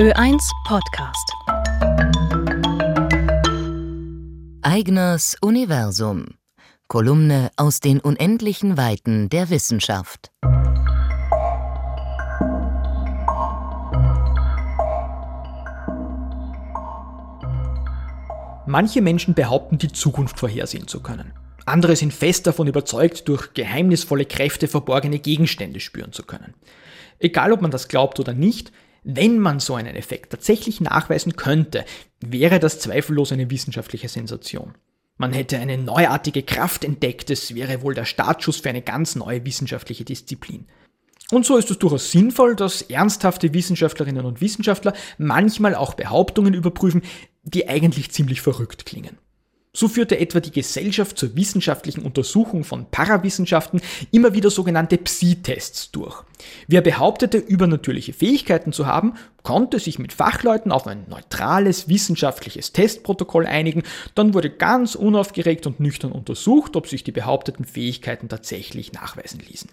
Ö1 Podcast. Eigners Universum. Kolumne aus den unendlichen Weiten der Wissenschaft. Manche Menschen behaupten, die Zukunft vorhersehen zu können. Andere sind fest davon überzeugt, durch geheimnisvolle Kräfte verborgene Gegenstände spüren zu können. Egal ob man das glaubt oder nicht, wenn man so einen Effekt tatsächlich nachweisen könnte, wäre das zweifellos eine wissenschaftliche Sensation. Man hätte eine neuartige Kraft entdeckt, es wäre wohl der Startschuss für eine ganz neue wissenschaftliche Disziplin. Und so ist es durchaus sinnvoll, dass ernsthafte Wissenschaftlerinnen und Wissenschaftler manchmal auch Behauptungen überprüfen, die eigentlich ziemlich verrückt klingen. So führte etwa die Gesellschaft zur wissenschaftlichen Untersuchung von Parawissenschaften immer wieder sogenannte Psi-Tests durch. Wer behauptete, übernatürliche Fähigkeiten zu haben, konnte sich mit Fachleuten auf ein neutrales wissenschaftliches Testprotokoll einigen, dann wurde ganz unaufgeregt und nüchtern untersucht, ob sich die behaupteten Fähigkeiten tatsächlich nachweisen ließen.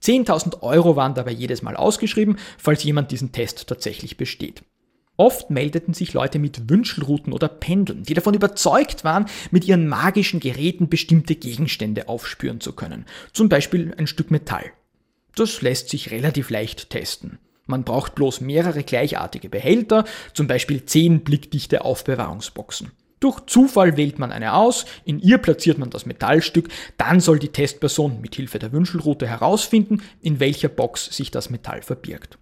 10.000 Euro waren dabei jedes Mal ausgeschrieben, falls jemand diesen Test tatsächlich besteht. Oft meldeten sich Leute mit Wünschelruten oder Pendeln, die davon überzeugt waren, mit ihren magischen Geräten bestimmte Gegenstände aufspüren zu können. Zum Beispiel ein Stück Metall. Das lässt sich relativ leicht testen. Man braucht bloß mehrere gleichartige Behälter, zum Beispiel zehn blickdichte Aufbewahrungsboxen. Durch Zufall wählt man eine aus, in ihr platziert man das Metallstück, dann soll die Testperson mit Hilfe der Wünschelrute herausfinden, in welcher Box sich das Metall verbirgt.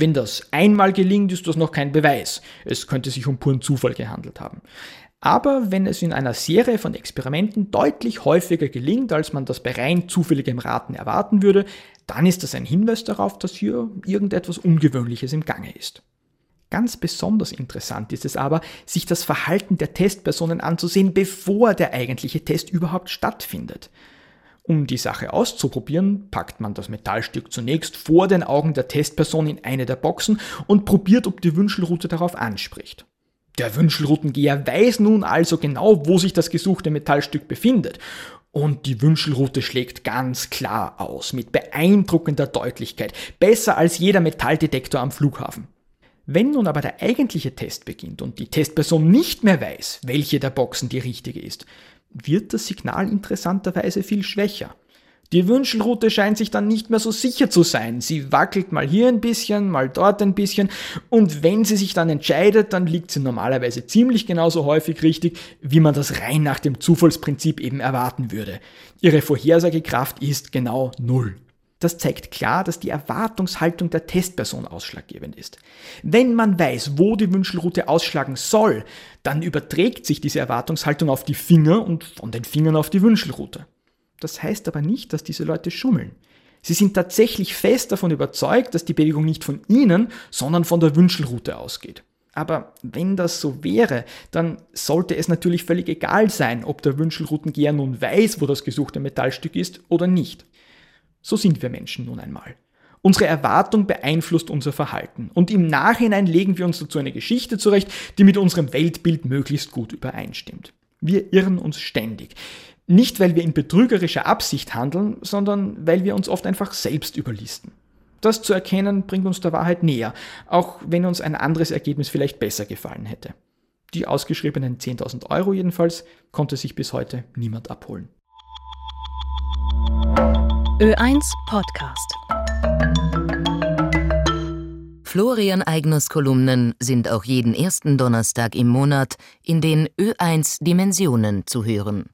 Wenn das einmal gelingt, ist das noch kein Beweis. Es könnte sich um puren Zufall gehandelt haben. Aber wenn es in einer Serie von Experimenten deutlich häufiger gelingt, als man das bei rein zufälligem Raten erwarten würde, dann ist das ein Hinweis darauf, dass hier irgendetwas Ungewöhnliches im Gange ist. Ganz besonders interessant ist es aber, sich das Verhalten der Testpersonen anzusehen, bevor der eigentliche Test überhaupt stattfindet. Um die Sache auszuprobieren, packt man das Metallstück zunächst vor den Augen der Testperson in eine der Boxen und probiert, ob die Wünschelrute darauf anspricht. Der Wünschelroutengeher weiß nun also genau, wo sich das gesuchte Metallstück befindet. Und die Wünschelrute schlägt ganz klar aus, mit beeindruckender Deutlichkeit, besser als jeder Metalldetektor am Flughafen. Wenn nun aber der eigentliche Test beginnt und die Testperson nicht mehr weiß, welche der Boxen die richtige ist, wird das Signal interessanterweise viel schwächer. Die Wünschelrute scheint sich dann nicht mehr so sicher zu sein. Sie wackelt mal hier ein bisschen, mal dort ein bisschen und wenn sie sich dann entscheidet, dann liegt sie normalerweise ziemlich genauso häufig richtig, wie man das rein nach dem Zufallsprinzip eben erwarten würde. Ihre Vorhersagekraft ist genau null. Das zeigt klar, dass die Erwartungshaltung der Testperson ausschlaggebend ist. Wenn man weiß, wo die Wünschelrute ausschlagen soll, dann überträgt sich diese Erwartungshaltung auf die Finger und von den Fingern auf die Wünschelrute. Das heißt aber nicht, dass diese Leute schummeln. Sie sind tatsächlich fest davon überzeugt, dass die Bewegung nicht von ihnen, sondern von der Wünschelrute ausgeht. Aber wenn das so wäre, dann sollte es natürlich völlig egal sein, ob der Wünschelroutengeher nun weiß, wo das gesuchte Metallstück ist oder nicht. So sind wir Menschen nun einmal. Unsere Erwartung beeinflusst unser Verhalten und im Nachhinein legen wir uns dazu eine Geschichte zurecht, die mit unserem Weltbild möglichst gut übereinstimmt. Wir irren uns ständig. Nicht, weil wir in betrügerischer Absicht handeln, sondern weil wir uns oft einfach selbst überlisten. Das zu erkennen bringt uns der Wahrheit näher, auch wenn uns ein anderes Ergebnis vielleicht besser gefallen hätte. Die ausgeschriebenen 10.000 Euro jedenfalls konnte sich bis heute niemand abholen. Ö1 Podcast. Florian Eigners Kolumnen sind auch jeden ersten Donnerstag im Monat in den Ö1 Dimensionen zu hören.